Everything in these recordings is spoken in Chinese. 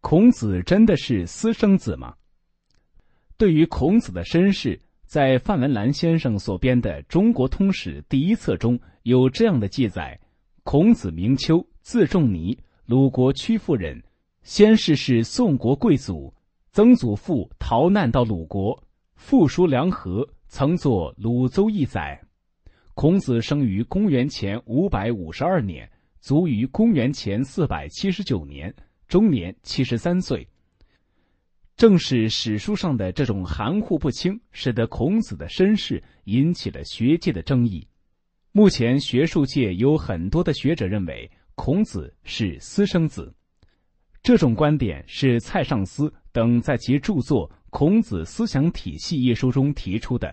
孔子真的是私生子吗？对于孔子的身世，在范文澜先生所编的《中国通史》第一册中有这样的记载：孔子名丘，字仲尼，鲁国曲阜人，先世是宋国贵族，曾祖父逃难到鲁国，父叔梁纥曾作鲁邹一载。孔子生于公元前五百五十二年，卒于公元前四百七十九年，终年七十三岁。正是史书上的这种含糊不清，使得孔子的身世引起了学界的争议。目前学术界有很多的学者认为孔子是私生子，这种观点是蔡尚思等在其著作《孔子思想体系》一书中提出的。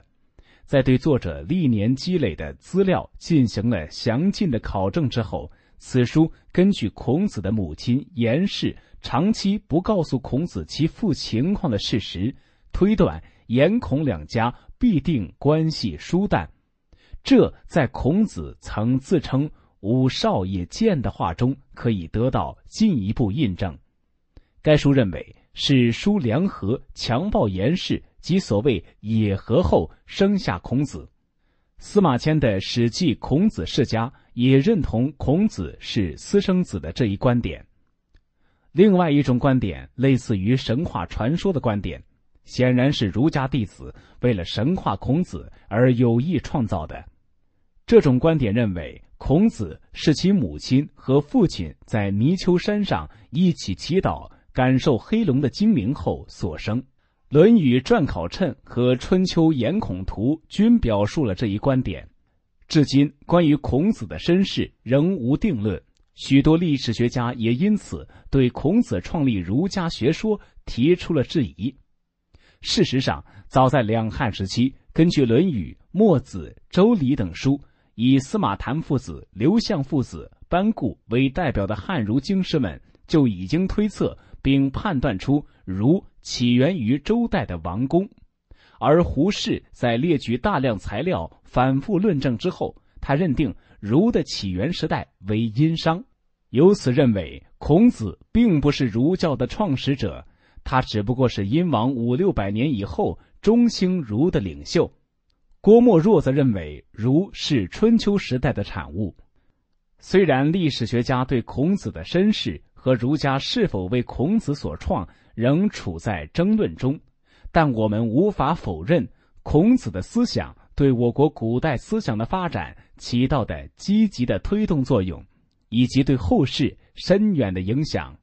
在对作者历年积累的资料进行了详尽的考证之后，此书根据孔子的母亲颜氏。长期不告诉孔子其父情况的事实，推断颜孔两家必定关系疏淡，这在孔子曾自称“吾少也见”的话中可以得到进一步印证。该书认为是叔梁纥强暴颜氏及所谓野合后生下孔子。司马迁的《史记·孔子世家》也认同孔子是私生子的这一观点。另外一种观点，类似于神话传说的观点，显然是儒家弟子为了神话孔子而有意创造的。这种观点认为，孔子是其母亲和父亲在泥丘山上一起祈祷、感受黑龙的精灵后所生。《论语传考称》和《春秋颜孔图》均表述了这一观点。至今，关于孔子的身世仍无定论。许多历史学家也因此对孔子创立儒家学说提出了质疑。事实上，早在两汉时期，根据《论语》《墨子》《周礼》等书，以司马谈父子、刘向父子、班固为代表的汉儒经师们就已经推测并判断出儒起源于周代的王宫。而胡适在列举大量材料、反复论证之后，他认定。儒的起源时代为殷商，由此认为孔子并不是儒教的创始者，他只不过是殷王五六百年以后中兴儒的领袖。郭沫若则认为儒是春秋时代的产物。虽然历史学家对孔子的身世和儒家是否为孔子所创仍处在争论中，但我们无法否认孔子的思想。对我国古代思想的发展起到的积极的推动作用，以及对后世深远的影响。